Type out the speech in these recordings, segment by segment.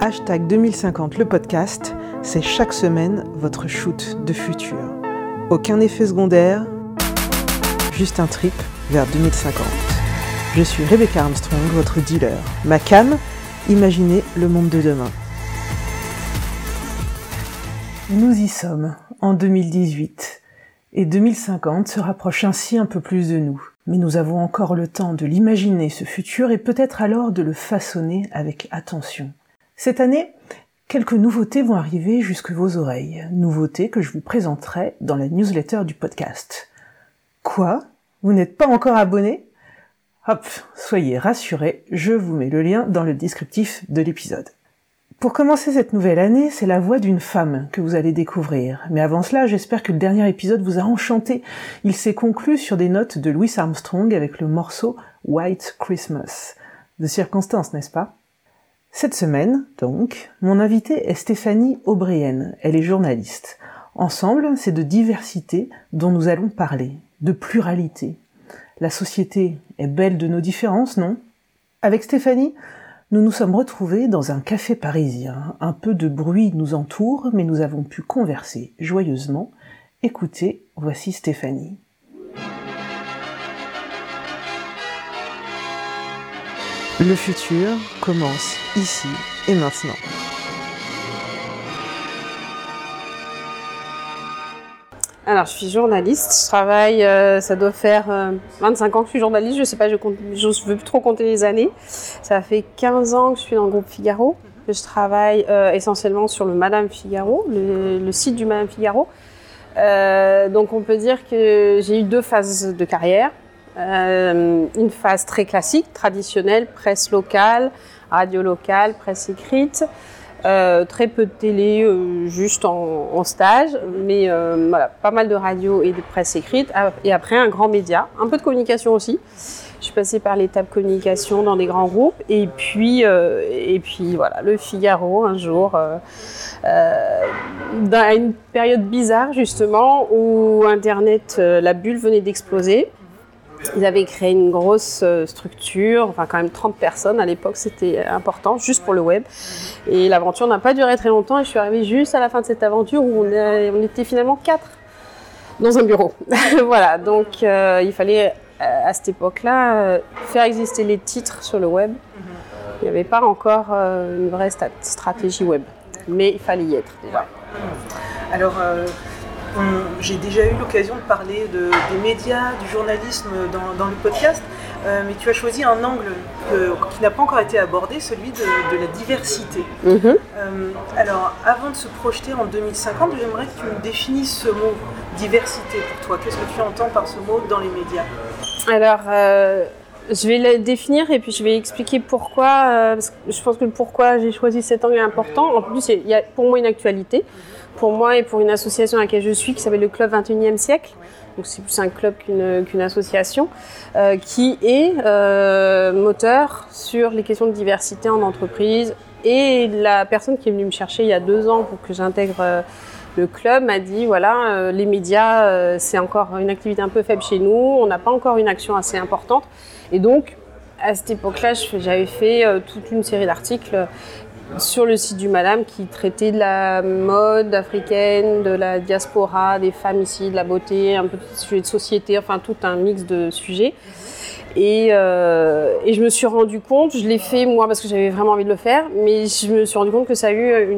Hashtag 2050 le podcast, c'est chaque semaine votre shoot de futur. Aucun effet secondaire, juste un trip vers 2050. Je suis Rebecca Armstrong, votre dealer. Ma cam, imaginez le monde de demain. Nous y sommes, en 2018, et 2050 se rapproche ainsi un peu plus de nous. Mais nous avons encore le temps de l'imaginer, ce futur, et peut-être alors de le façonner avec attention. Cette année, quelques nouveautés vont arriver jusque vos oreilles. Nouveautés que je vous présenterai dans la newsletter du podcast. Quoi? Vous n'êtes pas encore abonné? Hop, soyez rassurés, je vous mets le lien dans le descriptif de l'épisode. Pour commencer cette nouvelle année, c'est la voix d'une femme que vous allez découvrir. Mais avant cela, j'espère que le dernier épisode vous a enchanté. Il s'est conclu sur des notes de Louis Armstrong avec le morceau White Christmas. De circonstance, n'est-ce pas? Cette semaine, donc, mon invitée est Stéphanie O'Brien. Elle est journaliste. Ensemble, c'est de diversité dont nous allons parler, de pluralité. La société est belle de nos différences, non? Avec Stéphanie, nous nous sommes retrouvés dans un café parisien. Un peu de bruit nous entoure, mais nous avons pu converser joyeusement. Écoutez, voici Stéphanie. Le futur commence ici et maintenant. Alors, je suis journaliste. Je travaille, euh, ça doit faire 25 euh, ans que je suis journaliste. Je ne sais pas, je ne veux plus trop compter les années. Ça fait 15 ans que je suis dans le groupe Figaro. Je travaille euh, essentiellement sur le Madame Figaro, le, le site du Madame Figaro. donc, on peut dire que j'ai eu deux phases de carrière. Euh, une phase très classique, traditionnelle, presse locale, radio locale, presse écrite. Euh, très peu de télé, euh, juste en, stage, mais pas mal de radio et de presse écrite. Ah, et après, un grand média, un peu de communication aussi. Je suis passée par l'étape communication dans des grands groupes, et puis, et puis voilà, le Figaro un jour, dans une période bizarre justement où Internet, la bulle venait d'exploser. Ils avaient créé une grosse euh, structure, enfin quand même 30 personnes à l'époque, c'était important, juste pour le web. Et l'aventure n'a pas duré très longtemps et je suis arrivée juste à la fin de cette aventure où on, était finalement quatre dans un bureau. voilà, donc euh, il fallait euh, à cette époque-là faire exister les titres sur le web. Il n'y avait pas encore une vraie stratégie web, mais il fallait y être déjà. Alors, j'ai déjà eu l'occasion de parler des médias, du journalisme dans, le podcast, euh, mais tu as choisi un angle qui n'a pas encore été abordé, celui de, la diversité. Mhm. Euh, alors, avant de se projeter en 2050, j'aimerais que tu me définisses ce mot diversité pour toi. Qu'est-ce que tu entends par ce mot dans les médias? Alors, euh, je vais le définir et puis je vais expliquer pourquoi. je pense que le pourquoi j'ai choisi cet angle est important. En plus, il y a pour moi une actualité pour moi et pour une association à laquelle je suis qui s'appelle le Club 21e siècle. Donc c'est plus un club qu'une association euh, qui est euh, moteur sur les questions de diversité en entreprise. Et la personne qui est venue me chercher il y a deux ans pour que j'intègre euh, le club m'a dit voilà les médias c'est encore une activité un peu faible chez nous, on n'a pas encore une action assez importante. Et donc à cette époque-là, j'avais fait toute une série d'articles sur le site du Madame qui traitait de la mode africaine, de la diaspora, des femmes ici, de la beauté, un peu de sujets de société, enfin tout un mix de sujets. Et, euh, je me suis rendu compte, je l'ai fait moi parce que j'avais vraiment envie de le faire, mais je me suis rendu compte que ça a eu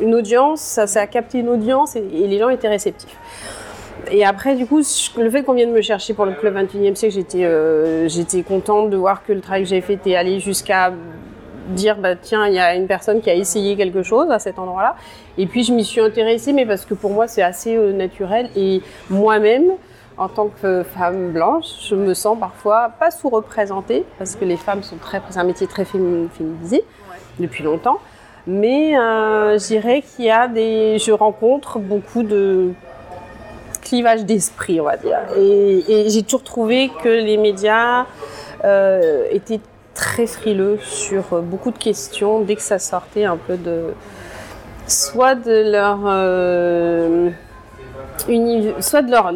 une, audience, ça, a capté une audience et, les gens étaient réceptifs. Et après, du coup, le fait qu'on vienne me chercher pour le Club 21e siècle, j'étais euh, contente de voir que le travail que j'avais fait était allé jusqu'à dire bah tiens il y a une personne qui a essayé quelque chose à cet endroit-là. Et puis je m'y suis intéressée mais parce que pour moi c'est assez euh, naturel. Et moi-même en tant que femme blanche je me sens parfois pas sous-représentée parce que les femmes sont très c'est un métier très féminisé depuis longtemps. Mais euh, je dirais qu'il y a des je rencontre beaucoup de clivage d'esprit on va dire. Et, j'ai toujours trouvé que les médias euh, étaient très frileux sur euh, beaucoup de questions dès que ça sortait un peu de soit de leur euh, soit de leur,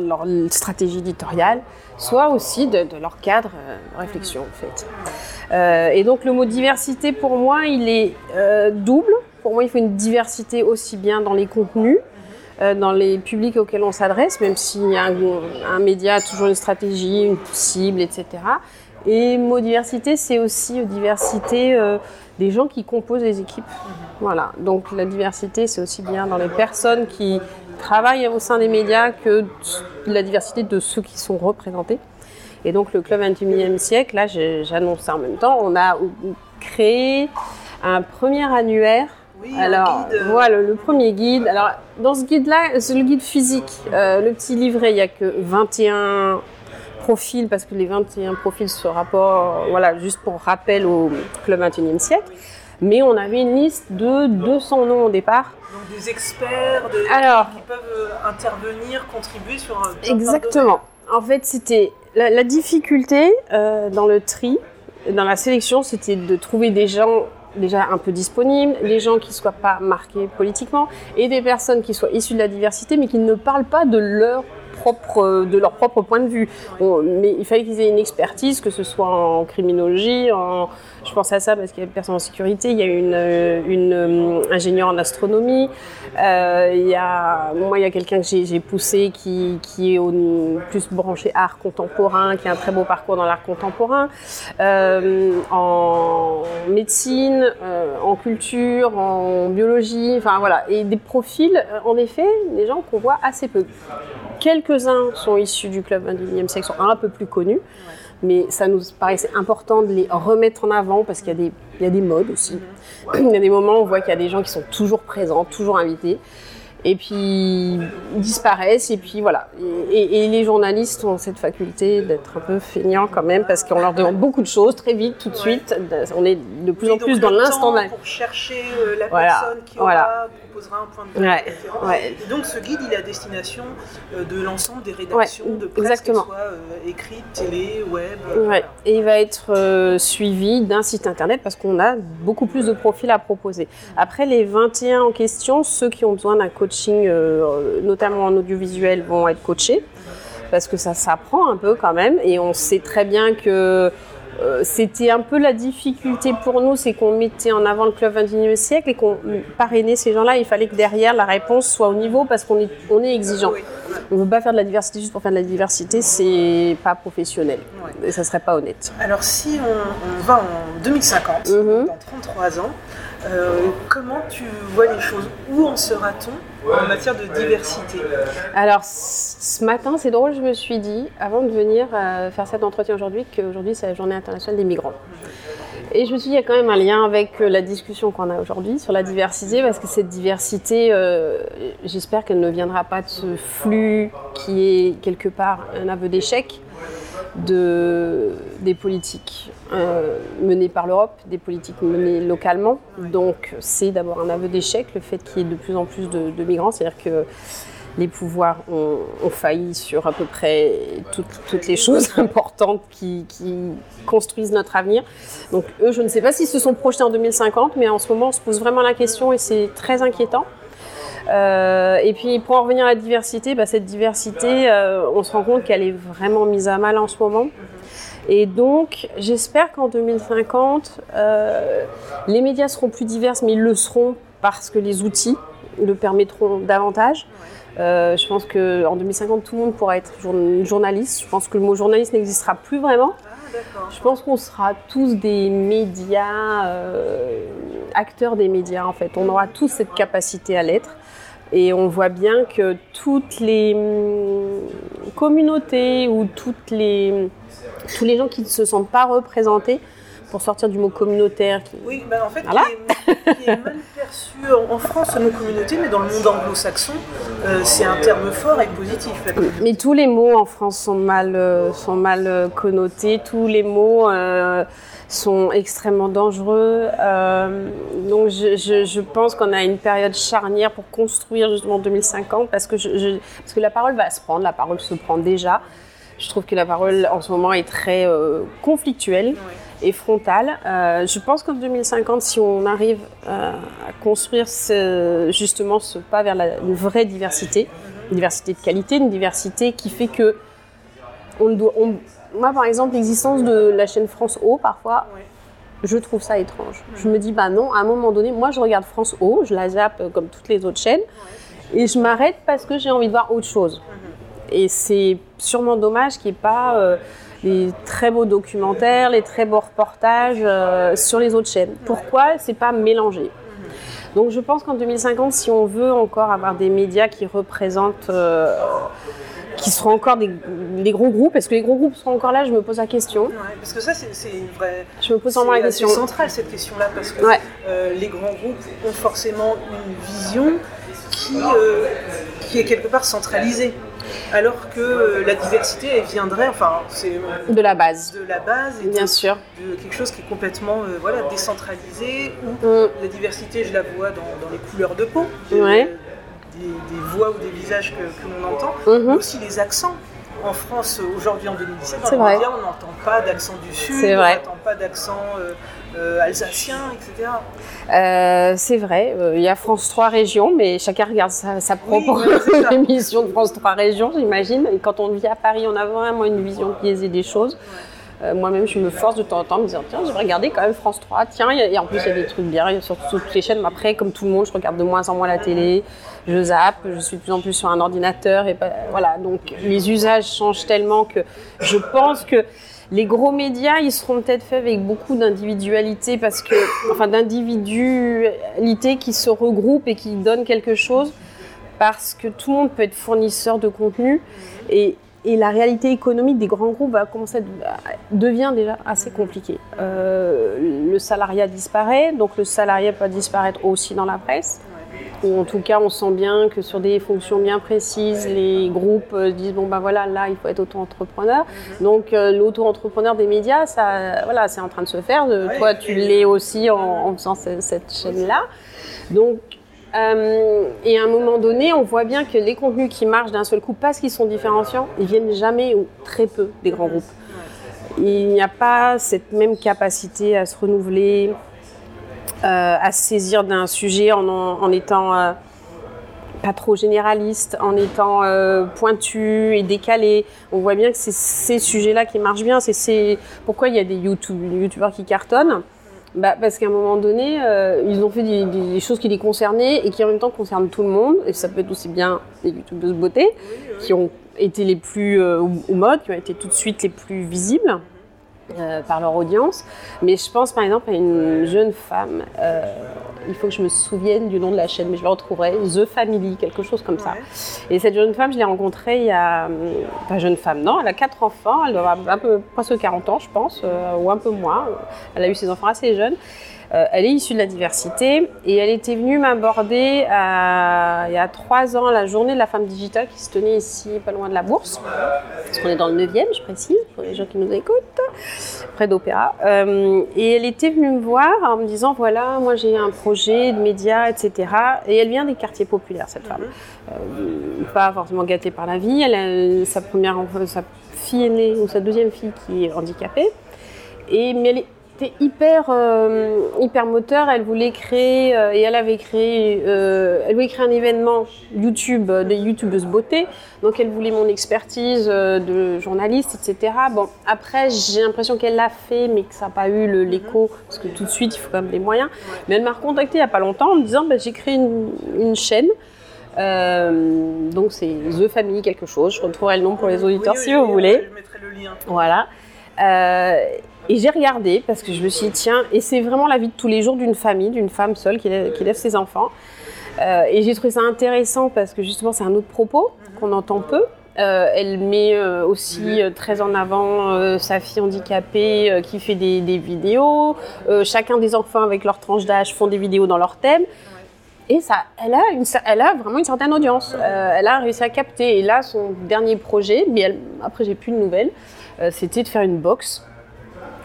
stratégie éditoriale, soit aussi de, leur cadre de réflexion en fait. et donc le mot diversité pour moi il est double. Pour moi il faut une diversité aussi bien dans les contenus, dans les publics auxquels on s'adresse, même si un, un, média a toujours une stratégie, une cible, etc. Et mot diversité, c'est aussi diversité des gens qui composent les équipes. Voilà. Donc la diversité, c'est aussi bien dans les personnes qui travaillent au sein des médias que la diversité de ceux qui sont représentés. Et donc le Club 21e siècle, là j'annonce ça en même temps, on a créé un premier annuaire. Oui, Alors guide. voilà le premier guide. Alors dans ce guide-là, c'est le guide physique. Euh, le petit livret, il n'y a que 21 profils parce que les 21 profils se rapportent, voilà, juste pour rappel au Club 21e siècle. Mais on avait une liste de 200 noms au départ. Donc des experts Alors, qui peuvent euh, intervenir, contribuer sur un. Exactement. En fait, c'était la, difficulté euh, dans le tri, dans la sélection, c'était de trouver des gens déjà un peu disponibles, des gens qui ne soient pas marqués politiquement et des personnes qui soient issues de la diversité mais qui ne parlent pas de leur propre, de leur propre point de vue. mais il fallait qu'ils aient une expertise, que ce soit en criminologie, en, je pense à ça parce qu'il y a une personne en sécurité, il y a une, une euh, ingénieure en astronomie, euh, il y a, moi il y a quelqu'un que j'ai poussé qui, est plus branché art contemporain, qui a un très beau parcours dans l'art contemporain, euh, en médecine, en culture, en biologie, enfin voilà, et des profils en effet, des gens qu'on voit assez peu. Quelques-uns sont issus du club 21e siècle, sont un peu plus connus mais ça nous paraissait important de les remettre en avant parce qu'il y, a des, il y a des modes aussi. Il y a des moments où on voit qu'il y a des gens qui sont toujours présents, toujours invités et puis disparaissent et puis voilà. Et, les journalistes ont cette faculté d'être un peu feignants quand même parce qu'on leur demande beaucoup de choses très vite, tout de suite. On est de plus en plus dans l'instant. Pour chercher euh, la personne qui aura, proposera un point de vue ouais, Et donc ce guide, il est à destination euh, de l'ensemble des rédactions de presse, exactement. soit euh, écrite, télé, web. Et il va être suivi d'un site internet parce qu'on a beaucoup plus de profils à proposer. Après les 21 en question, ceux qui ont besoin d'un coach euh, notamment en audiovisuel, vont être coachés parce que ça s'apprend un peu quand même et on sait très bien que euh, c'était un peu la difficulté pour nous, c'est qu'on mettait en avant le club 21e siècle et qu'on parrainait ces gens-là. Il fallait que derrière la réponse soit au niveau parce qu'on est, on est exigeant. On ne veut pas faire de la diversité juste pour faire de la diversité, c'est pas professionnel et ça serait pas honnête. Alors si on, va en 2050, mhm. dans 33 ans, euh, comment tu vois les choses? Où en sera-t-on en matière de diversité? Alors, ce matin, c'est drôle, je me suis dit, avant de venir euh, faire cet entretien aujourd'hui, qu'aujourd'hui, c'est la journée internationale des migrants. Et je me suis dit, il y a quand même un lien avec euh, la discussion qu'on a aujourd'hui sur la diversité, parce que cette diversité, j'espère qu'elle ne viendra pas de ce flux qui est quelque part un aveu d'échec, de, des politiques euh, menées par l'Europe, des politiques menées localement. Donc c'est d'abord un aveu d'échec, le fait qu'il y ait de plus en plus de, migrants, c'est-à-dire que les pouvoirs ont, failli sur à peu près toutes, les choses importantes qui, construisent notre avenir. Donc eux, je ne sais pas s'ils se sont projetés en 2050, mais en ce moment, on se pose vraiment la question et c'est très inquiétant. Euh, et puis pour en revenir à la diversité, bah, cette diversité, euh, on se rend compte qu'elle est vraiment mise à mal en ce moment. Et donc, j'espère qu'en 2050, euh, les médias seront plus divers, mais ils le seront parce que les outils le permettront davantage. je pense qu'en 2050, tout le monde pourra être journaliste. Je pense que le mot journaliste n'existera plus vraiment. Je pense qu'on sera tous des médias, acteurs des médias en fait. On aura tous cette capacité à l'être. Et on voit bien que toutes les hum, communautés ou toutes les, tous les gens qui ne se sentent pas représentés, pour sortir du mot communautaire. Oui, ben en fait, qui, est, mal perçu en France, le mot communauté, mais dans le monde anglo-saxon, euh, c'est un terme fort et positif. Mais tous les mots en France sont mal, euh, sont mal euh, connotés, tous les mots sont extrêmement dangereux. Euh, donc je, je, je pense qu'on a une période charnière pour construire justement 2050 parce que, je, parce que la parole va se prendre, la parole se prend déjà. Je trouve que la parole en ce moment est très euh, conflictuelle et frontale. Euh, je pense qu'en 2050, si on arrive à construire ce, justement ce pas vers la, une vraie diversité, Une diversité de qualité, une diversité qui fait que on doit, moi, par exemple, l'existence de la chaîne France O, parfois, je trouve ça étrange. Je me dis, bah non, à un moment donné, moi, je regarde France O, je la zappe euh, comme toutes les autres chaînes, et je m'arrête parce que j'ai envie de voir autre chose. Et c'est sûrement dommage qu'il n'y ait pas euh, les très beaux documentaires, les très beaux reportages euh, sur les autres chaînes. Pourquoi c'est pas mélangé Donc je pense qu'en 2050, si on veut encore avoir des médias qui représentent qui seront encore des, gros groupes. Est-ce que les gros groupes seront encore là? Je me pose la question. parce que ça, c'est une vraie. Je me pose vraiment la question. C'est central cette question-là parce que euh, les grands groupes ont forcément une vision qui, euh, qui est quelque part centralisée. Alors que euh, la diversité, elle viendrait, enfin, c'est de la base, de la base, et bien sûr, de quelque chose qui est complètement, voilà, décentralisé. Où mm. la diversité, je la vois dans, les couleurs de peau. Ouais des, voix ou des visages que, l'on entend, mhm. mais aussi les accents. En France, aujourd'hui en 2017, on n'entend pas d'accent du Sud, on n'entend pas d'accent euh, euh, alsacien, etc. Euh, c'est vrai, il y a France 3 régions, mais chacun regarde sa, propre émission de France 3 régions, j'imagine. Et quand on vit à Paris, on a vraiment une vision biaisée des choses. Moi-même, je me force de temps en temps à me dire tiens, je vais regarder quand même France 3. Tiens, et en plus, il y a des trucs bien sur toutes les chaînes. Mais après, comme tout le monde, je regarde de moins en moins la télé je zappe, je suis de plus en plus sur un ordinateur et voilà. Donc les usages changent tellement que je pense que les gros médias, ils seront peut-être faits avec beaucoup d'individualité parce que, enfin, d'individualité qui se regroupent et qui donnent quelque chose parce que tout le monde peut être fournisseur de contenu et, la réalité économique des grands groupes va devient déjà assez compliquée. Euh, le salariat disparaît, donc le salariat peut disparaître aussi dans la presse en tout cas on sent bien que sur des fonctions bien précises, les groupes euh, disent bon ben voilà là il faut être auto-entrepreneur. Mhm. Donc euh, l'auto-entrepreneur des médias, ça voilà c'est en train de se faire. toi tu l'es aussi en, faisant cette, chaîne-là. Donc euh, et à un moment donné, on voit bien que les contenus qui marchent d'un seul coup parce qu'ils sont différenciants, ils viennent jamais ou très peu des grands groupes. Il n'y a pas cette même capacité à se renouveler, euh, à se saisir d'un sujet en, étant euh, pas trop généraliste, en étant euh, pointu et décalé. On voit bien que c'est ces sujets-là qui marchent bien. C'est pourquoi il y a des YouTube, youtubeurs qui cartonnent? Bah, parce qu'à un moment donné, ils ont fait des, choses qui les concernaient et qui en même temps concernent tout le monde. Et ça peut être aussi bien des youtubeuses beauté qui ont été les plus au mode, qui ont été tout de suite les plus visibles. Euh, par leur audience. Mais je pense par exemple à une jeune femme, euh, il faut que je me souvienne du nom de la chaîne, mais je le retrouverai, The Family, quelque chose comme ça. Et cette jeune femme, je l'ai rencontrée il y a. Pas jeune femme, non, elle a quatre enfants, elle doit avoir un peu, presque 40 ans, je pense, euh, ou un peu moins. Elle a eu ses enfants assez jeunes. Euh, elle est issue de la diversité et elle était venue m'aborder il y a trois ans la journée de la femme digitale qui se tenait ici, pas loin de la bourse. Parce qu'on est dans le 9e, je précise, pour les gens qui nous écoutent, près d'Opéra. Euh, et elle était venue me voir en me disant voilà, moi j'ai un projet de médias, etc. Et elle vient des quartiers populaires, cette femme. Euh, pas forcément gâtée par la vie. Elle a sa première, sa fille aînée ou sa deuxième fille qui est handicapée. Et, mais elle était hyper, euh, hyper moteur. Elle voulait créer, euh, et elle avait créé, euh, elle voulait créer un événement YouTube, des youtubeuses beauté. Donc elle voulait mon expertise de journaliste, etc. Bon, après, j'ai l'impression qu'elle l'a fait, mais que ça n'a pas eu l'écho, parce que tout de suite, il faut quand même les moyens. Mais elle m'a recontacté il n'y a pas longtemps en me disant, bah, j'ai créé une, une chaîne. donc c'est The Family quelque chose. Je retrouverai le nom pour les auditeurs si vous voulez. Je mettrai le lien. Voilà. Et j'ai regardé parce que je me suis dit, tiens, et c'est vraiment la vie de tous les jours d'une famille, d'une femme seule qui lève, ses enfants. Euh, et j'ai trouvé ça intéressant parce que justement, c'est un autre propos qu'on entend peu. Euh, elle met euh, aussi très en avant sa fille handicapée qui fait des, vidéos. chacun des enfants avec leur tranche d'âge font des vidéos dans leur thème. Et ça, elle a, elle a vraiment une certaine audience. elle a réussi à capter. Et là, son dernier projet, mais après j'ai plus de nouvelles, c'était de faire une box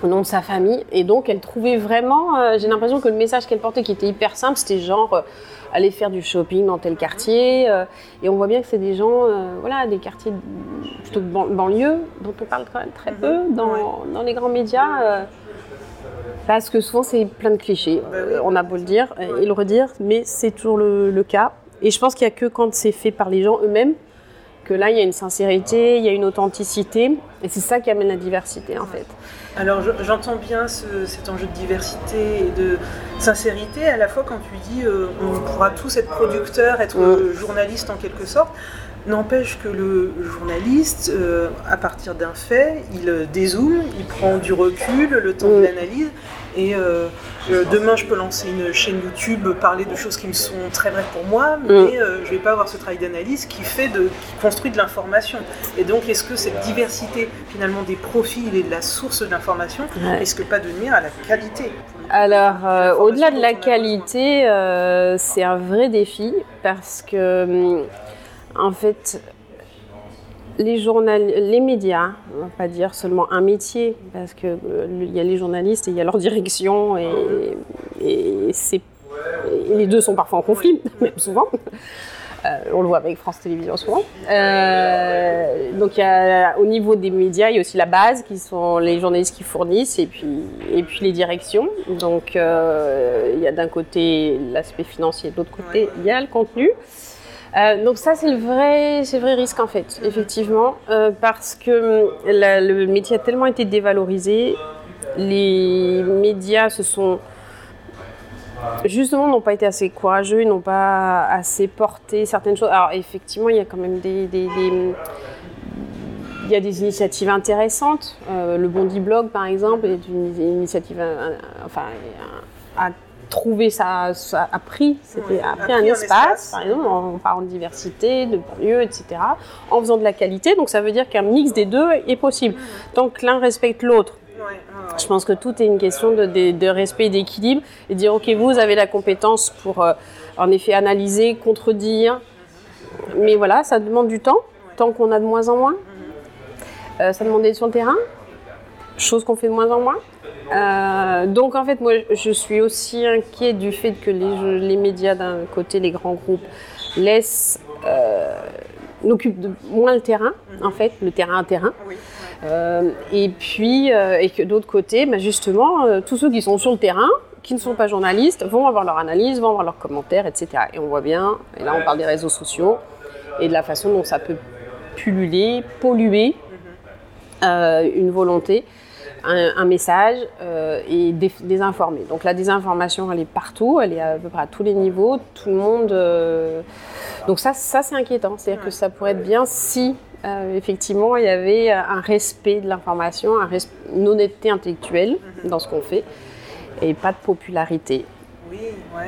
au nom de sa famille. Et donc, elle trouvait vraiment, euh, j'ai l'impression que le message qu'elle portait, qui était hyper simple, c'était genre euh, aller faire du shopping dans tel quartier. Euh, et on voit bien que c'est des gens, voilà, des quartiers plutôt de banlieue, dont on parle quand même très peu mhm. dans, dans les grands médias. parce que souvent, c'est plein de clichés. Bah on a beau le dire et le redire, mais c'est toujours le, le, cas. Et je pense qu'il n'y a que quand c'est fait par les gens eux-mêmes que là, il y a une sincérité, il y a une authenticité, et c'est ça qui amène la diversité en fait. Alors j'entends bien cet enjeu de diversité et de sincérité, à la fois quand tu dis euh, on pourra tous être producteurs, être mm. journalistes en quelque sorte. N'empêche que le journaliste, euh, à partir d'un fait, il euh, dézoome, il prend du recul, le temps de mm. l'analyse. Et euh, demain, je peux lancer une chaîne YouTube, parler de choses qui me sont très vraies pour moi, mm. mais je ne vais pas avoir ce travail d'analyse qui fait de, qui construit de l'information. Et donc, est-ce que cette diversité finalement des profils et de la source de l'information, est-ce que pas de nuire à la qualité? Alors, au-delà de la qualité, c'est un vrai défi parce que hum, en fait, les, journal... les médias, on va pas dire seulement un métier, parce qu'il euh, il y a les journalistes et il y a leur direction, et, les deux sont parfois en conflit, même souvent. Euh, on le voit avec France Télévisions souvent. Euh, donc au niveau des médias, il y a aussi la base qui sont les journalistes qui fournissent et puis, et puis les directions. Donc il y a d'un côté l'aspect financier, de l'autre côté il y a le contenu. Euh, donc ça, c'est le vrai, c'est vrai risque en fait, effectivement, euh, parce que hum, le métier a tellement été dévalorisé, les médias se sont justement n'ont pas été assez courageux, n'ont pas assez porté certaines choses. Alors effectivement, il y a quand même des, hum, il y a des initiatives intéressantes. Euh, le Bondi Blog, par exemple, est une, initiative, enfin, trouver ça, a pris, c'était a pris un, espace, par exemple, en parlant de diversité, de banlieue, etc., en faisant de la qualité. Donc ça veut dire qu'un mix des deux est possible. Tant que l'un respecte l'autre. Je pense que tout est une question de, de, respect d'équilibre et dire ok vous avez la compétence pour euh, en effet analyser, contredire, mais voilà ça demande du temps, tant qu'on a de moins en moins. Euh, ça demande d'être sur le terrain, chose qu'on fait de moins en moins. Euh, donc en fait, moi, je suis aussi inquiet du fait que les, les médias d'un côté, les grands groupes, laissent, euh, n'occupent moins le terrain, en fait, le terrain à terrain. Euh, et puis, et que d'autre côté, bah, justement, tous ceux qui sont sur le terrain, qui ne sont pas journalistes, vont avoir leur analyse, vont avoir leurs commentaires, etc. Et on voit bien, et là on parle des réseaux sociaux, et de la façon dont ça peut pulluler, polluer une volonté un, message euh, et désinformer. Donc la désinformation, elle est partout, elle est à peu près à tous les niveaux, tout le monde. Euh, donc ça, ça c'est inquiétant. C'est-à-dire que ça pourrait être bien si euh, effectivement il y avait un respect de l'information, une honnêteté intellectuelle dans ce qu'on fait et pas de popularité.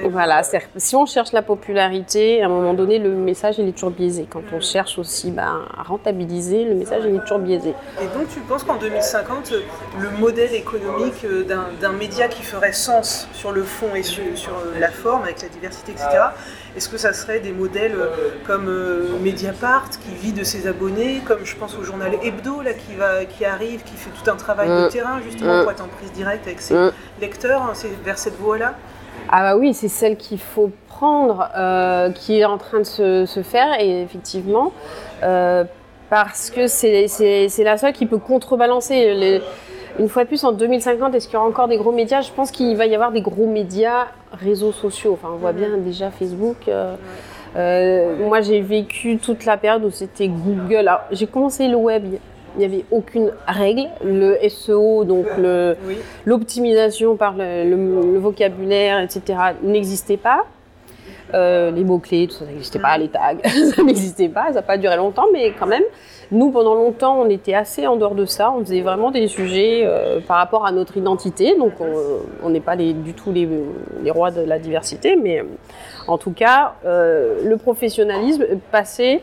Voilà, si on cherche la popularité, à un moment donné, le message il est toujours biaisé. Quand on cherche aussi ben, à rentabiliser, le message il est toujours biaisé. Et donc tu penses qu'en 2050, le modèle économique euh, d'un média qui ferait sens sur le fond et sur, euh, la forme, avec la diversité, etc., est-ce que ça serait des modèles euh, comme Mediapart qui vit de ses abonnés, comme je pense au journal Hebdo là, qui, va, qui arrive, qui fait tout un travail de mm. terrain justement mm. pour être en prise directe avec ses lecteurs, hein, vers cette voie-là? Ah bah oui, c'est celle qu'il faut prendre, euh, qui est en train de se, faire, et effectivement, euh, parce que c'est la seule qui peut contrebalancer. une fois de plus, en 2050, est-ce qu'il y aura encore des gros médias? Je pense qu'il va y avoir des gros médias réseaux sociaux. Enfin, on voit bien déjà Facebook. Euh, moi, j'ai vécu toute la période où c'était Google. J'ai commencé le web il n'y avait aucune règle. Le SEO, donc l'optimisation par le, vocabulaire, etc., n'existait pas. Euh, les mots-clés, tout ça, n'existait pas, les tags, ça n'existait pas, ça n'a pas duré longtemps, mais quand même, nous, pendant longtemps, on était assez en dehors de ça, on faisait vraiment des sujets euh, par rapport à notre identité, donc on n'est pas du tout les, rois de la diversité, mais en tout cas, euh, le professionnalisme passait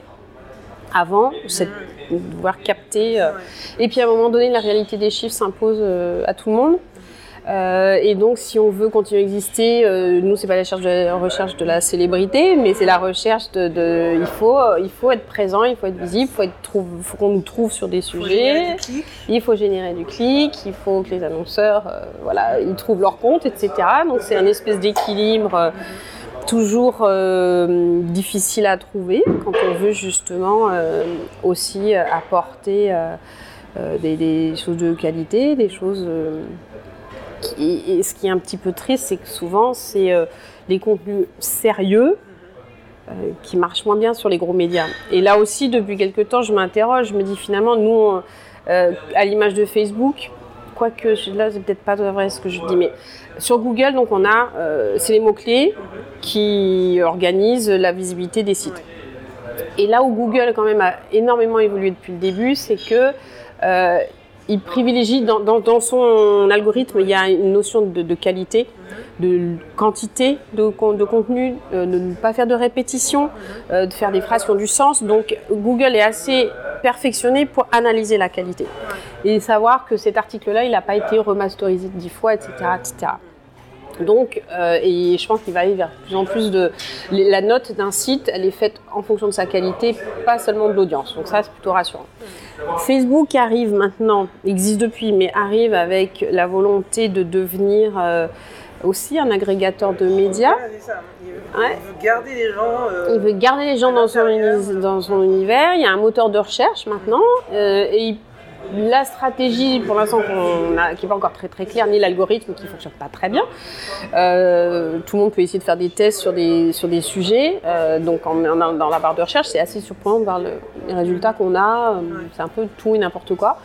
avant cette devoir capter. Euh. Et puis à un moment donné, la réalité des chiffres s'impose euh, à tout le monde. Euh, et donc, si on veut continuer à exister, nous, c'est pas la recherche de, recherche de la célébrité, mais c'est la recherche de, il faut, il faut être présent, il faut être visible, il faut, faut qu'on nous trouve sur des sujets. Il faut générer du clic, il faut que les annonceurs, voilà, ils trouvent leur compte, etc. Donc, c'est un espèce d'équilibre toujours euh, difficile à trouver quand on veut justement euh, aussi apporter euh, des, choses de qualité, des choses. et ce qui est un petit peu triste, c'est que souvent, c'est les contenus sérieux qui marche moins bien sur les gros médias. Et là aussi, depuis quelques temps, je m'interroge, je me dis finalement, nous, à l'image de Facebook, quoique là, c'est peut-être pas vrai ce que je dis, mais sur Google, donc on a, c'est les mots-clés qui organisent la visibilité des sites. Et là où Google quand même a énormément évolué depuis le début, c'est que euh, il privilégie dans, son algorithme, il y a une notion de, qualité, de quantité de, contenu, euh, de ne pas faire de répétition, euh, de faire des phrases qui ont du sens. Donc Google est assez perfectionné pour analyser la qualité et savoir que cet article-là, il n'a pas été remasterisé dix fois, etc., etc. Donc, euh, et je pense qu'il va aller vers plus en plus de. La note d'un site, elle est faite en fonction de sa qualité, pas seulement de l'audience. Donc, ça, c'est plutôt rassurant. Facebook arrive maintenant, existe depuis, mais arrive avec la volonté de devenir. Euh, aussi un agrégateur de médias. Il, veut garder les gens. Euh, il veut garder les gens dans son, dans son, univers. Il y a un moteur de recherche maintenant. et il la stratégie, pour l'instant, qui n'est pas encore très très claire, ni l'algorithme qui ne fonctionne pas très bien. Euh, tout le monde peut essayer de faire des tests sur des, sur des sujets. Euh, donc, en, dans la barre de recherche, c'est assez surprenant de voir les résultats qu'on a. Euh, c'est un peu tout et n'importe quoi.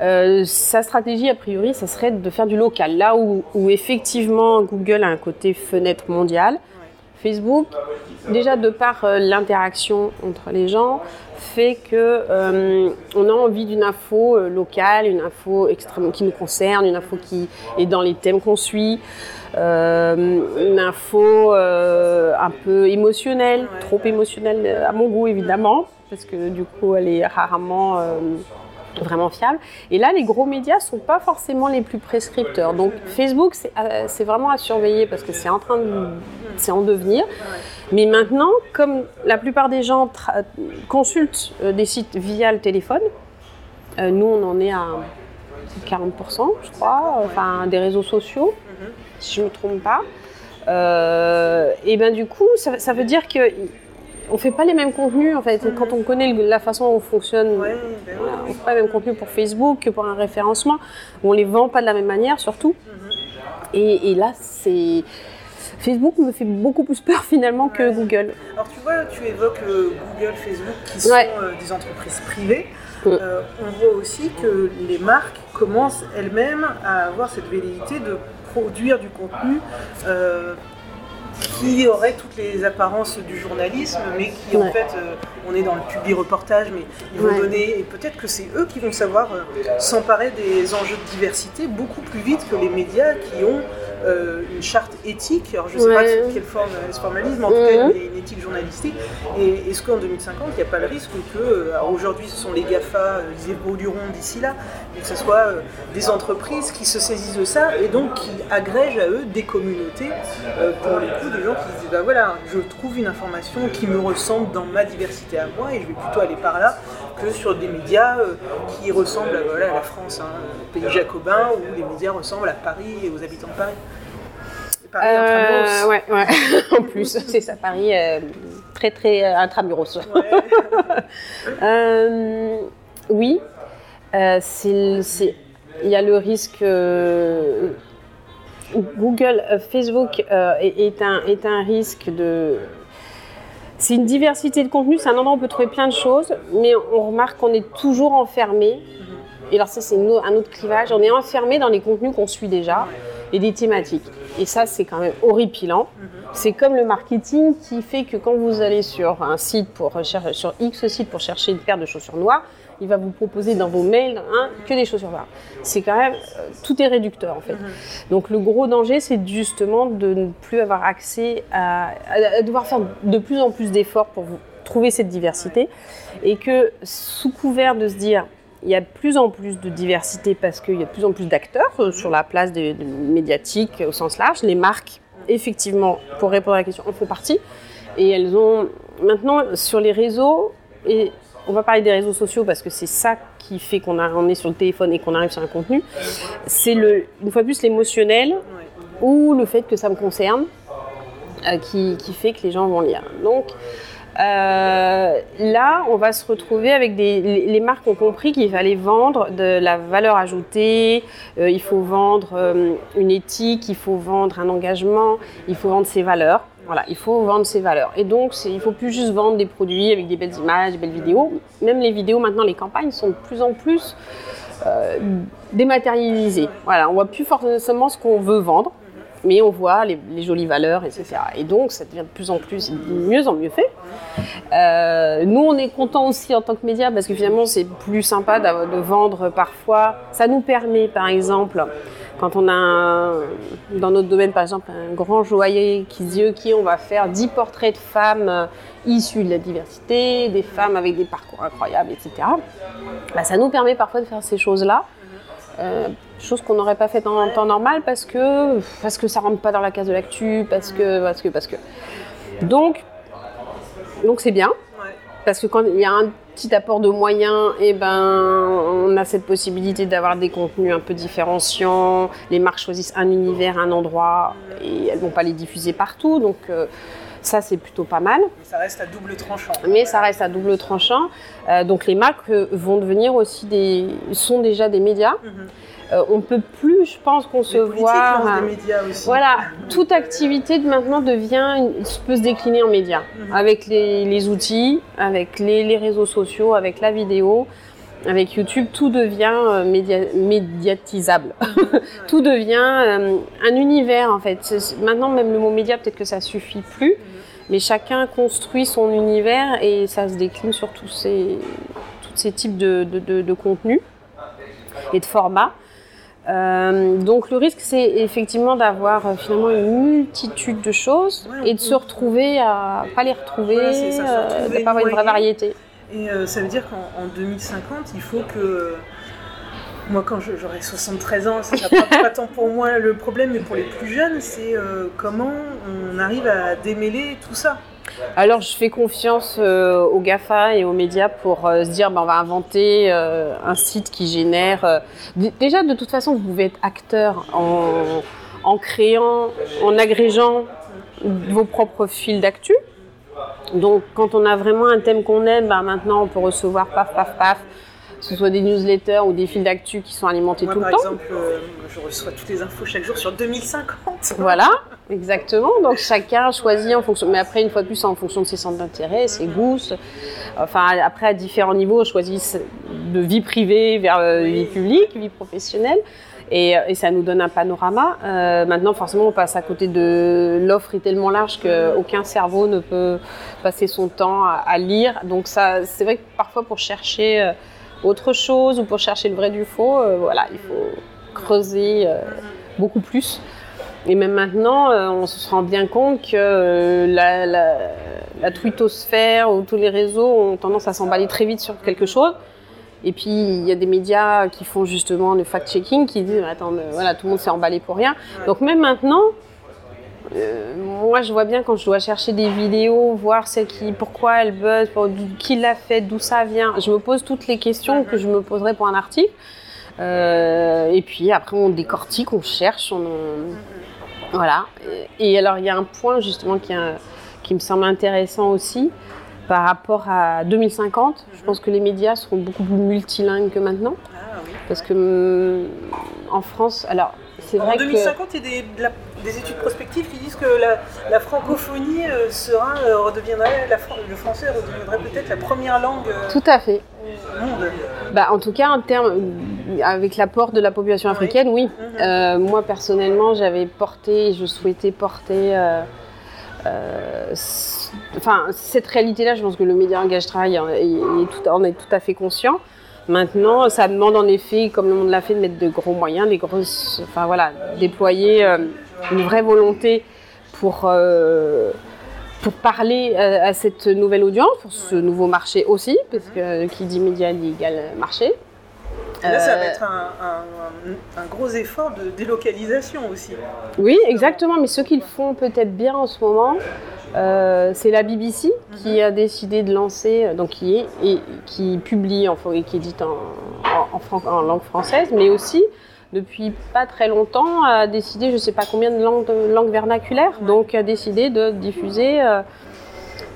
sa stratégie, a priori, ça serait de faire du local. Là où, où effectivement Google a un côté fenêtre mondiale, Facebook, déjà de par l'interaction entre les gens, fait que euh, a envie d'une info euh, locale, une info extrêmement qui nous concerne, une info qui est dans les thèmes qu'on suit, euh, une info un peu émotionnelle, trop émotionnelle à mon goût évidemment, parce que du coup elle est rarement vraiment fiable. Et là, les gros médias sont pas forcément les plus prescripteurs. Donc Facebook, c'est vraiment à surveiller parce que c'est en train de, c'est en devenir. Mais maintenant, comme la plupart des gens consultent euh, des sites via le téléphone, euh, nous on en est à 40%, je crois, enfin des réseaux sociaux, si je ne me trompe pas. Euh, et bien du coup, ça, veut dire que on fait pas les mêmes contenus en fait. Quand on connaît la façon dont on fonctionne, ben on ne fait pas les mêmes contenus pour Facebook que pour un référencement. On les vend pas de la même manière surtout. et, là, c'est Facebook me fait beaucoup plus peur finalement que Google. Alors tu vois, tu évoques euh, Google, Facebook qui sont euh, des entreprises privées. Euh, on voit aussi que les marques commencent elles-mêmes à avoir cette velléité de produire du contenu qui aurait toutes les apparences du journalisme, mais qui en fait, on est dans le public reportage, mais ils vont donner, et peut-être que c'est eux qui vont savoir s'emparer des enjeux de diversité beaucoup plus vite que les médias qui ont euh, une charte éthique. Alors je ne sais pas sous quelle forme elle se formalise, mais en tout cas mhm. une, éthique journalistique. Et est-ce qu'en 2050, il n'y a pas le risque que, euh, aujourd'hui ce sont les GAFA, euh, ils évolueront d'ici là, et que ce soit des entreprises qui se saisissent de ça et donc qui agrègent à eux des communautés, pour le coup, des gens qui disent bah voilà, je trouve une information qui me ressemble dans ma diversité à moi et je vais plutôt aller par là que sur des médias qui ressemblent à, voilà, à la France, hein, pays jacobin, où les médias ressemblent à Paris et aux habitants de Paris. Paris euh, ouais, ouais. en plus, c'est ça, Paris euh, très très euh, intramuros. euh, oui, c'est, il y a le risque. Google, Facebook est, un, est un risque de. C'est une diversité de contenu, c'est un endroit où on peut trouver plein de choses, mais on remarque qu'on est toujours enfermé. Et alors ça, c'est un autre clivage. On est enfermé dans les contenus qu'on suit déjà et des thématiques. Et ça, c'est quand même horripilant. C'est comme le marketing qui fait que quand vous allez sur un site pour sur X site pour chercher une paire de chaussures noires, il va vous proposer dans vos mails hein, que des chaussures noires. C'est quand même, euh, tout est réducteur en fait. Mhm. Donc le gros danger, c'est justement de ne plus avoir accès à, à, devoir faire de plus en plus d'efforts pour vous trouver cette diversité et que sous couvert de se dire il y a de plus en plus de diversité parce qu'il y a de plus en plus d'acteurs euh, sur la place des, médiatiques au sens large. Les marques, effectivement, pour répondre à la question, en font partie. Et elles ont maintenant sur les réseaux, et on va parler des réseaux sociaux parce que c'est ça qui fait qu'on on est sur le téléphone et qu'on arrive sur un contenu. C'est le, une fois plus l'émotionnel ou le fait que ça me concerne euh, qui, qui, fait que les gens vont lire. Donc, euh, là, on va se retrouver avec des. Les, marques ont compris qu'il fallait vendre de la valeur ajoutée, euh, il faut vendre une éthique, il faut vendre un engagement, il faut vendre ses valeurs. Voilà, il faut vendre ses valeurs. Et donc, il ne faut plus juste vendre des produits avec des belles images, des belles vidéos. Même les vidéos, maintenant, les campagnes sont de plus en plus euh, dématérialisées. Voilà, on voit plus forcément ce qu'on veut vendre, mais on voit les, jolies valeurs, etc. Et donc, ça devient de plus en plus, de mieux en mieux fait. Euh, nous, on est content aussi en tant que média parce que finalement, c'est plus sympa de vendre parfois. Ça nous permet, par exemple, quand on a dans notre domaine, par exemple, un grand joaillier qui dit OK, on va faire 10 portraits de femmes euh, issues de la diversité, des femmes avec des parcours incroyables, etc. Bah, ça nous permet parfois de faire ces choses-là. Euh, chose qu'on n'aurait pas fait en temps normal parce que parce que ça rentre pas dans la case de l'actu, parce que parce que parce que. Donc donc c'est bien parce que quand il y a un petit apport de moyens, et eh ben on a cette possibilité d'avoir des contenus un peu différenciants. Les marques choisissent un univers, un endroit et elles vont pas les diffuser partout, donc. Euh, ça, c'est plutôt pas mal. Mais ça reste à double tranchant. Mais ça reste à double tranchant. Euh, donc les marques vont devenir aussi des, sont déjà des médias. Mhm. Euh, on peut plus, je pense, concevoir. Les des médias aussi. Voilà, toute activité de maintenant devient, peut se décliner en médias, mhm. avec les, outils, avec les, réseaux sociaux, avec la vidéo. Avec YouTube, tout devient euh, médiatisable. tout devient un univers en fait. Maintenant, même le mot média, peut-être que ça suffit plus. Mais chacun construit son univers et ça se décline sur tous ces, ces types de, de, contenus et de formats. Euh, donc le risque, c'est effectivement d'avoir euh, finalement une multitude de choses et de se retrouver à pas les retrouver, euh, de pas avoir une vraie variété. Et ça veut dire qu'en 2050, il faut que moi, quand j'aurai 73 ans, ça pas, pas tant pour moi le problème, mais pour les plus jeunes, c'est euh, comment on arrive à démêler tout ça. Alors, je fais confiance euh, aux GAFA et aux médias pour euh, se dire ben, on va inventer un site qui génère. Déjà, de toute façon, vous pouvez être acteur en, en créant, en agrégeant vos propres fils d'actu. Donc, quand on a vraiment un thème qu'on aime, ben, maintenant, on peut recevoir paf, paf, paf que ce soit des newsletters ou des fils d'actu qui sont alimentés tout le temps. Par exemple, euh, je reçois toutes les infos chaque jour sur 2050. Voilà, exactement. Donc chacun choisit en fonction, mais après une fois de plus en fonction de ses centres d'intérêt, ses goûts. Enfin après à différents niveaux, on choisit de vie privée vers euh, vie publique, vie professionnelle. Et, euh, et, ça nous donne un panorama. maintenant, forcément, on passe à côté de l'offre est tellement large qu'aucun cerveau ne peut passer son temps à, à lire. Donc ça, c'est vrai que parfois pour chercher autre chose ou pour chercher le vrai du faux, euh, voilà, il faut creuser euh, beaucoup plus. Et même maintenant, euh, on se rend bien compte que la, la, la, twittosphère ou tous les réseaux ont tendance à s'emballer très vite sur quelque chose. Et puis, il y a des médias qui font justement le fact-checking, qui disent, attends, voilà, tout le monde s'est emballé pour rien. Donc même maintenant, euh, moi, je vois bien quand je dois chercher des vidéos, voir qui, pourquoi elle buzz, qui l'a fait, d'où ça vient. Je me pose toutes les questions que je me poserais pour un article. Euh, et puis après, on décortique, on cherche, on, voilà. Et, alors, il y a un point justement qui, qui me semble intéressant aussi par rapport à 2050. Je pense que les médias seront beaucoup plus multilingues que maintenant. Ah Parce que hum, en France, alors c'est vrai en 2050, il y a des, des études prospectives qui disent que la, francophonie euh, sera, euh, redeviendrait, le français redeviendrait peut-être la première langue euh, Tout à fait. monde. Bah, en tout cas, en termes, avec l'apport de la population africaine, oui. Mhm. moi, personnellement, j'avais porté, je souhaitais porter. enfin, cette réalité-là, je pense que le média engage travail est tout, en est tout à fait conscient. Maintenant, ça demande en effet, comme le monde l'a fait, de mettre de gros moyens, des grosses, enfin voilà, déployer une vraie volonté pour, euh, pour parler à, cette nouvelle audience, pour ce nouveau marché aussi, parce que qui dit média dit égal marché. là, ça va euh, être un, gros effort de délocalisation aussi. Oui, exactement. Mais ceux qui le font peut-être bien en ce moment, euh, c'est la BBC qui mhm. a décidé de lancer, donc qui est et qui publie en, et qui édite en, en, en langue française, mais aussi depuis pas très longtemps, a décidé, je ne sais pas combien de langues, vernaculaires, donc a décidé de diffuser euh,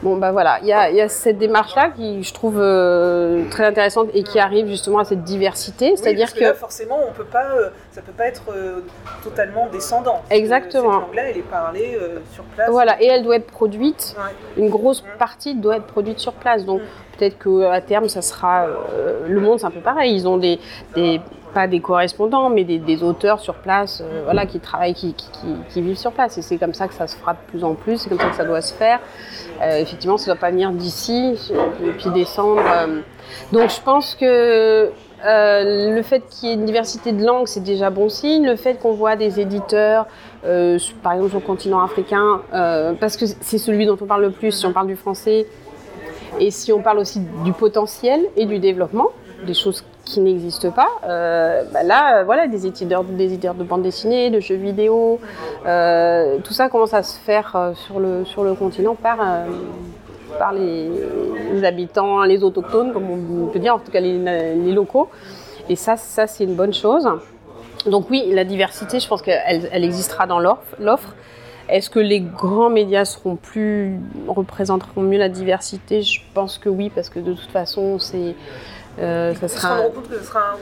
Bon, bah voilà, il y a, y a, cette démarche-là qui je trouve euh, très intéressante et qui arrive justement à cette diversité. C'est-à-dire que, que, là, forcément, on peut pas, euh, ça peut pas être euh, totalement descendant. Exactement. Cette langue-là, elle est parlée sur place. Voilà, et elle doit être produite. Une grosse partie doit être produite sur place. Donc mm. peut-être qu'à terme, ça sera. le monde, c'est un peu pareil. Ils ont des, des pas des correspondants, mais des, auteurs sur place, euh, voilà, qui travaillent, qui, vivent sur place. Et c'est comme ça que ça se fera de plus en plus, c'est comme ça que ça doit se faire. Euh, effectivement, ça doit pas venir d'ici, et puis descendre. Euh. Donc je pense que le fait qu'il y ait une diversité de langues, c'est déjà bon signe. Le fait qu'on voit des éditeurs, par exemple sur le continent africain, parce que c'est celui dont on parle le plus, si on parle du français, et si on parle aussi du potentiel et du développement, des choses qui n'existent pas. Euh, bah là, euh, voilà, des éditeurs, des éditeurs de bande dessinée, de jeux vidéo, euh, tout ça commence à se faire sur, le, sur le continent par, par les, habitants, les autochtones, comme on peut dire, en tout cas les, les locaux. Et ça, ça c'est une bonne chose. Donc oui, la diversité, je pense qu'elle elle existera dans l'offre. Est-ce que les grands médias seront plus représenteront mieux la diversité? Je pense que oui, parce que de toute façon, c'est euh, ça sera.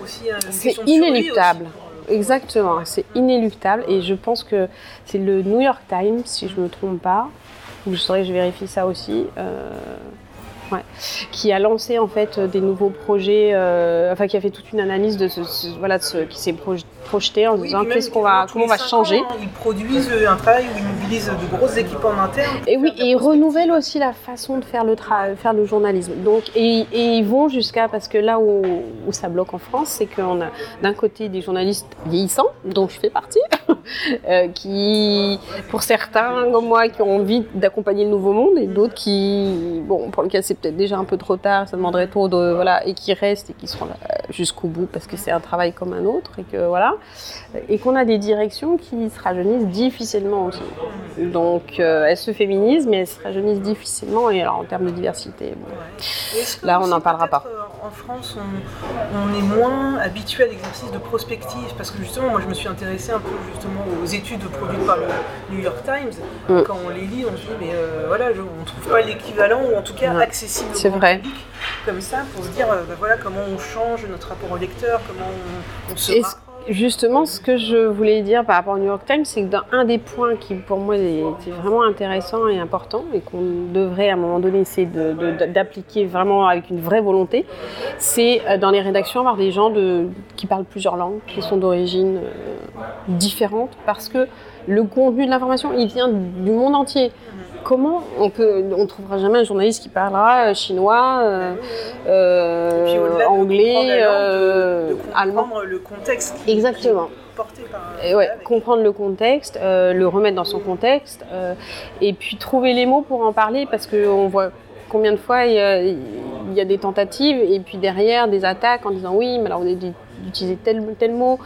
aussi C'est inéluctable. Exactement, c'est inéluctable et je pense que c'est le New York Times, si je ne me trompe pas, ou je saurais, je vérifie ça aussi. Euh, qui a lancé en fait des nouveaux projets, euh, enfin qui a fait toute une analyse de ce, voilà, de ce, qui s'est projeté en disant qu'est-ce qu'on va, comment on va changer. ils produisent un travail où ils mobilisent de grosses équipes en interne. Et oui, et ils renouvellent aussi la façon de faire le travail, faire le journalisme. Donc et, et ils vont jusqu'à parce que là où, où ça bloque en France, c'est qu'on a d'un côté des journalistes vieillissants, dont je fais partie, euh, qui pour certains comme moi qui ont envie d'accompagner le nouveau monde et d'autres qui bon pour lesquels c'est peut-être déjà un peu trop tard, ça demanderait trop de voilà, et qui restent et qui seront là jusqu'au bout parce que c'est un travail comme un autre et que voilà, et qu'on a des directions qui se rajeunissent difficilement aussi. Donc euh, elles se féminisent, mais elles se rajeunissent difficilement et alors en termes de diversité, là on n'en parlera pas. Euh, en France, on, est moins habitué à l'exercice de prospective parce que justement, moi je me suis intéressée un peu justement aux études produites par le New York Times. Mm. Quand on les lit, on se dit mais euh, voilà, on ne trouve pas l'équivalent ou en tout cas accessible c'est vrai. comme ça pour se dire euh, bah voilà comment on change notre rapport au lecteur, comment on, se Justement, ce que je voulais dire par rapport au New York Times, c'est que dans un des points qui pour moi était vraiment intéressant et important et qu'on devrait à un moment donné essayer d'appliquer vraiment avec une vraie volonté, c'est euh, dans les rédactions avoir des gens qui parlent plusieurs langues, qui sont d'origine euh, différente, parce que le contenu de l'information, il vient du monde entier comment on peut, on trouvera jamais un journaliste qui parlera euh, chinois, euh, euh, anglais, allemand. le contexte. Exactement. et ouais, comprendre le contexte, le remettre dans son contexte, et puis trouver les mots pour en parler parce qu'on voit combien de fois il y, a, des tentatives et puis derrière des attaques en disant oui, mais alors on est d'utiliser tel tel mot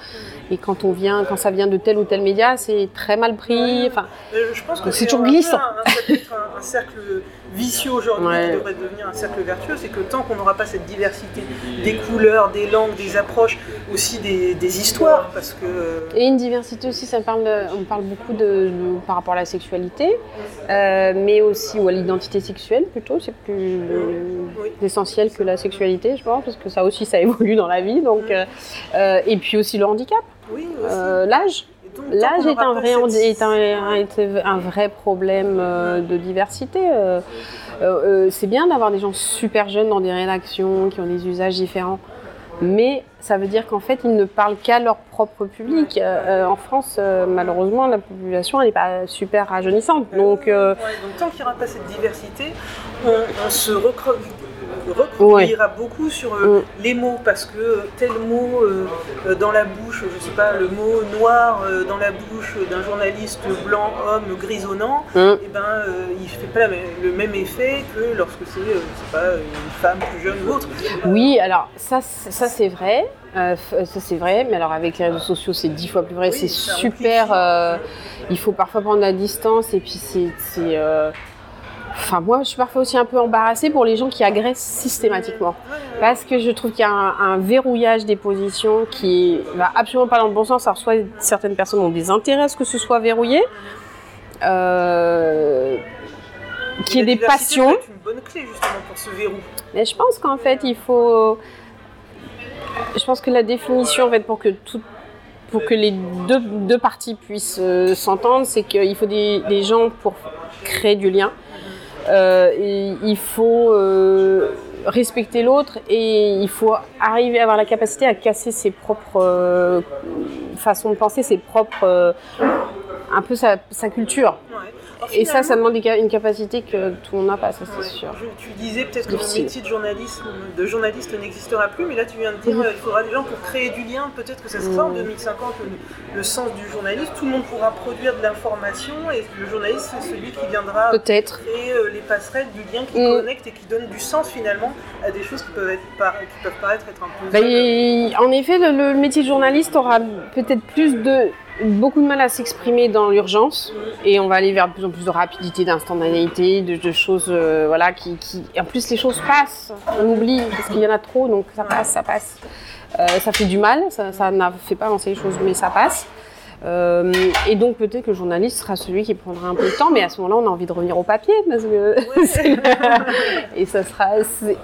et quand on vient quand ça vient de tel ou tel média c'est très mal pris enfin je pense que c'est toujours glissant. un, cercle vicieux aujourd'hui qui devrait devenir un cercle vertueux c'est que tant qu'on n'aura pas cette diversité des couleurs des langues des approches aussi des, des histoires parce que et une diversité aussi ça parle on parle beaucoup de, par rapport à la sexualité euh, mais aussi ou à l'identité sexuelle plutôt c'est plus essentiel que la sexualité je pense parce que ça aussi ça évolue dans la vie donc euh, euh, et puis aussi le handicap, euh, l'âge. L'âge est, un vrai, est, un, un vrai problème euh, de diversité. c'est bien d'avoir des gens super jeunes dans des rédactions qui ont des usages différents, mais ça veut dire qu'en fait, ils ne parlent qu'à leur propre public. en France, malheureusement, la population n'est pas super rajeunissante. Donc, donc tant qu'il n'y aura pas cette diversité, on, on se recroque reproduira beaucoup sur euh, mm. les mots parce que tel mot euh, dans la bouche, je sais pas, le mot noir euh, dans la bouche d'un journaliste blanc, homme, grisonnant, mm. et eh ben il fait pas le même effet que lorsque c'est, pas, une femme plus jeune ou autre. Oui, alors ça, ça c'est vrai. ça c'est vrai, mais alors avec les réseaux sociaux c'est dix fois plus vrai, c'est super. il faut parfois prendre la distance et puis c'est Enfin, moi, je suis parfois aussi un peu embarrassée pour les gens qui agressent systématiquement. Parce que je trouve qu'il y a un, verrouillage des positions qui va absolument pas dans le bon sens. Alors, soit certaines personnes ont des intérêts à ce que ce soit verrouillé. Euh, qui est des passions. une bonne clé justement pour ce verrou. Mais je pense qu'en fait, il faut. Je pense que la définition, en fait, pour que tout, pour que les deux, deux parties puissent euh, s'entendre, c'est qu'il faut des, des gens pour créer du lien. Euh, il faut euh, respecter l'autre et il faut arriver à avoir la capacité à casser ses propres euh, façons de penser, ses propres. un peu sa, culture. Et ça, ça demande une capacité que tout le monde n'a pas, ça c'est Ouais. sûr. Tu disais peut-être que mon Difficile. métier de, journalisme, de journaliste n'existera plus, mais là tu viens de dire Mhm. euh, faudra des gens pour créer du lien. Peut-être que ça sera en Mhm. 2050 le, le sens du journalisme. Tout le monde pourra produire de l'information et le journaliste c'est celui qui viendra Peut-être. créer euh, les passerelles du lien qui Mhm. connecte et qui donne du sens finalement à des choses qui peuvent, être par- qui peuvent paraître être un peu. Bah, en effet, le, le métier de journaliste aura peut-être plus de beaucoup de mal à s'exprimer dans l'urgence et on va aller vers de plus en plus de rapidité, d'instantanéité, de, de choses euh, voilà qui, qui- en plus les choses passent, on oublie parce qu'il y en a trop donc ça passe, ça passe. Euh, ça fait du mal, ça, ça n'a fait pas avancer les choses mais ça passe. Euh, et donc peut-être que le journaliste sera celui qui prendra un peu de temps, mais à ce moment-là, on a envie de revenir au papier parce que Ouais. c'est et ça sera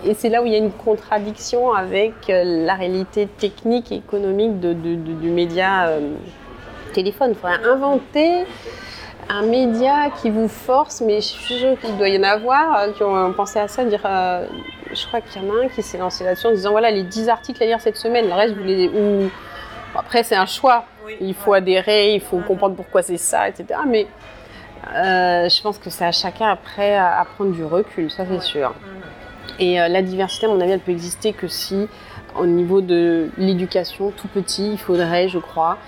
et c'est là où il y a une contradiction avec la réalité technique et économique de, de- de- du média euh, téléphone. Il faudrait inventer un média qui vous force, mais je suis sûre qu'il doit y en avoir euh, qui ont pensé à ça, dire euh, je crois qu'il y en a un qui s'est lancé là-dessus en disant voilà les 10 articles à lire cette semaine, le reste vous les ou Bon, après c'est un choix. Il faut adhérer, il faut comprendre pourquoi c'est ça, etc. Mais euh, je pense que c'est à chacun après à, prendre du recul, ça c'est sûr. Et la diversité, à mon avis, elle peut exister que si, au niveau de l'éducation, tout petit, il faudrait, je crois,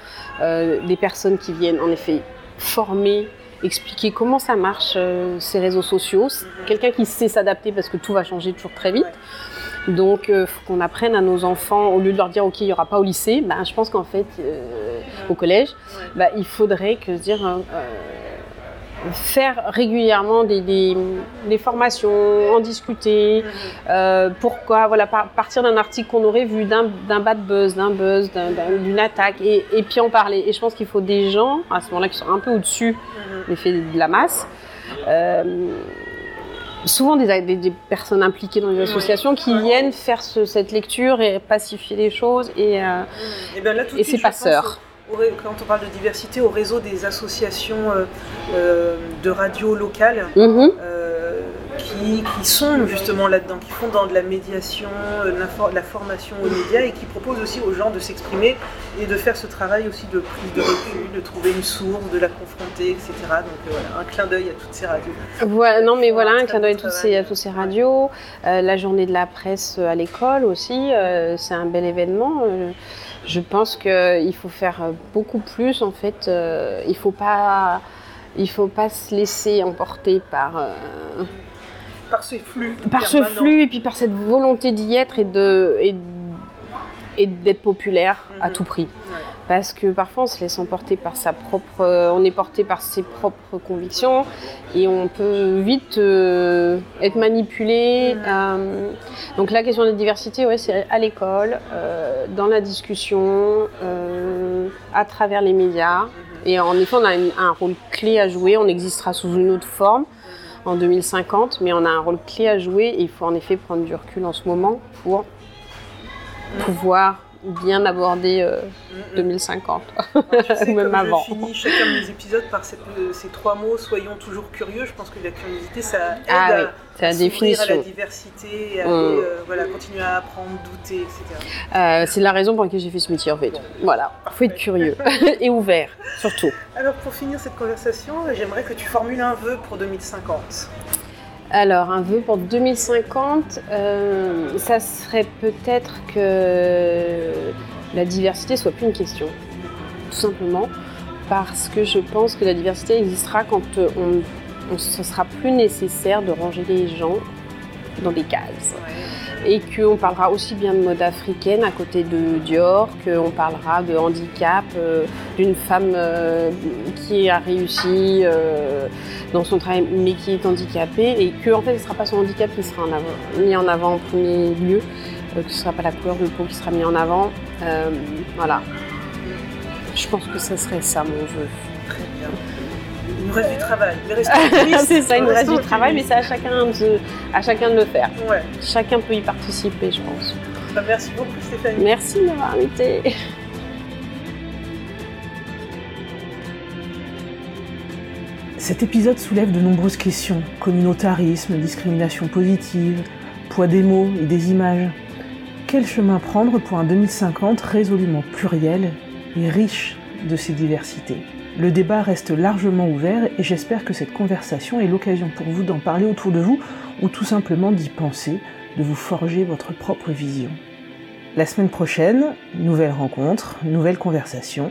euh, des personnes qui viennent en effet former, expliquer comment ça marche euh, ces réseaux sociaux. Quelqu'un qui sait s'adapter parce que tout va changer toujours très vite. Donc, il faut qu'on apprenne à nos enfants, au lieu de leur dire, OK, il n'y aura pas au lycée, ben, je pense qu'en fait, euh, au collège, bah, il faudrait que se dire euh, euh, faire régulièrement des, des- des formations, en discuter. Mhm. euh, pourquoi Voilà, par- partir d'un article qu'on aurait vu, d'un bad buzz, d'un buzz, d'un- d'un- d'une attaque, et, et puis en parler. Et je pense qu'il faut des gens à ce moment-là qui sont un peu au-dessus Mhm. l'effet de la masse. Euh, souvent des, des- des personnes impliquées dans les associations qui viennent faire ce- cette lecture et pacifier les choses et, euh, Et bien là, tout de et c'est pas quand on parle de diversité, au réseau des associations euh, euh, de radio locales mhm. euh, qui, qui sont justement là-dedans, qui font dans de la médiation, de la formation aux médias et qui proposent aussi aux gens de s'exprimer et de faire ce travail aussi de prise de recul, de trouver une source, de la confronter, etc. Donc voilà, un clin d'œil à toutes ces radios. Voilà, non mais voilà, un clin d'œil à travail. ces, radios, Euh, la journée de la presse à l'école aussi, euh, c'est un bel événement. Euh, je pense qu'il faut faire beaucoup plus en fait. Euh, il faut pas, il faut pas se laisser emporter par euh, Par ce flux. par ce flux et puis par cette volonté d'y être et de et, et d'être populaire à Mhm. tout prix. Ouais. Parce que parfois on se laisse emporter par sa propre, euh, on est porté par ses propres convictions et on peut vite euh, être manipulé. Euh, donc la question de la diversité, ouais, c'est à l'école, euh, dans la discussion, à travers les médias. Et en effet, on a une- un rôle clé à jouer. On existera sous une autre forme en 2050, mais on a un rôle clé à jouer et il faut en effet prendre du recul en ce moment pour pouvoir bien aborder euh, Mhm. 2050. Je sais, Même avant. je finis chacun de mes épisodes par cette- euh, ces trois mots, soyons toujours curieux. Je pense que la curiosité, ça aide Ah à, oui, c'est la à la diversité, à Mm. aller, euh, voilà, continuer à apprendre, douter, etc. Euh, c'est la raison pour laquelle j'ai fait ce métier en fait. Voilà, faut être curieux et ouvert surtout. Alors pour finir cette conversation, j'aimerais que tu formules un vœu pour 2050. Alors, un vœu pour 2050, euh, ça serait peut-être que la diversité soit plus une question, tout simplement, parce que je pense que la diversité existera quand euh, on, on- ce sera plus nécessaire de ranger les gens dans des cases. Et qu'on parlera aussi bien de mode africaine à côté de Dior, qu'on parlera de handicap, euh, d'une femme euh, qui a réussi euh, dans son travail mais qui est handicapée et que en fait ce ne sera pas son handicap qui sera mis en avant en premier lieu, que ce ne sera pas la couleur de peau qui sera mis en avant. Voilà. Je pense que ce serait ça mon vœu. Très bien. Reste du travail. c'est ça, il nous reste du travail, mais c'est à chacun de, à chacun de le faire. Ouais. Chacun peut y participer, je pense. Bah, merci beaucoup, Stéphanie. Merci de m'avoir invité. Cet épisode soulève de nombreuses questions. Communautarisme, discrimination positive, poids des mots et des images. Quel chemin prendre pour un 2050 résolument pluriel et riche de ces diversités? Le débat reste largement ouvert et j'espère que cette conversation est l'occasion pour vous d'en parler autour de vous ou tout simplement d'y penser, de vous forger votre propre vision. La semaine prochaine, nouvelle rencontre, nouvelle conversation.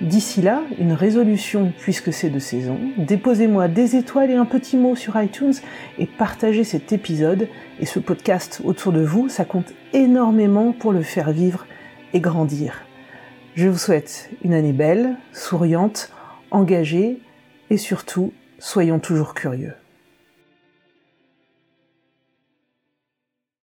D'ici là, une résolution puisque c'est de saison. Déposez-moi des étoiles et un petit mot sur iTunes et partagez cet épisode et ce podcast autour de vous. Ça compte énormément pour le faire vivre et grandir. Je vous souhaite une année belle, souriante, engagée et surtout, soyons toujours curieux.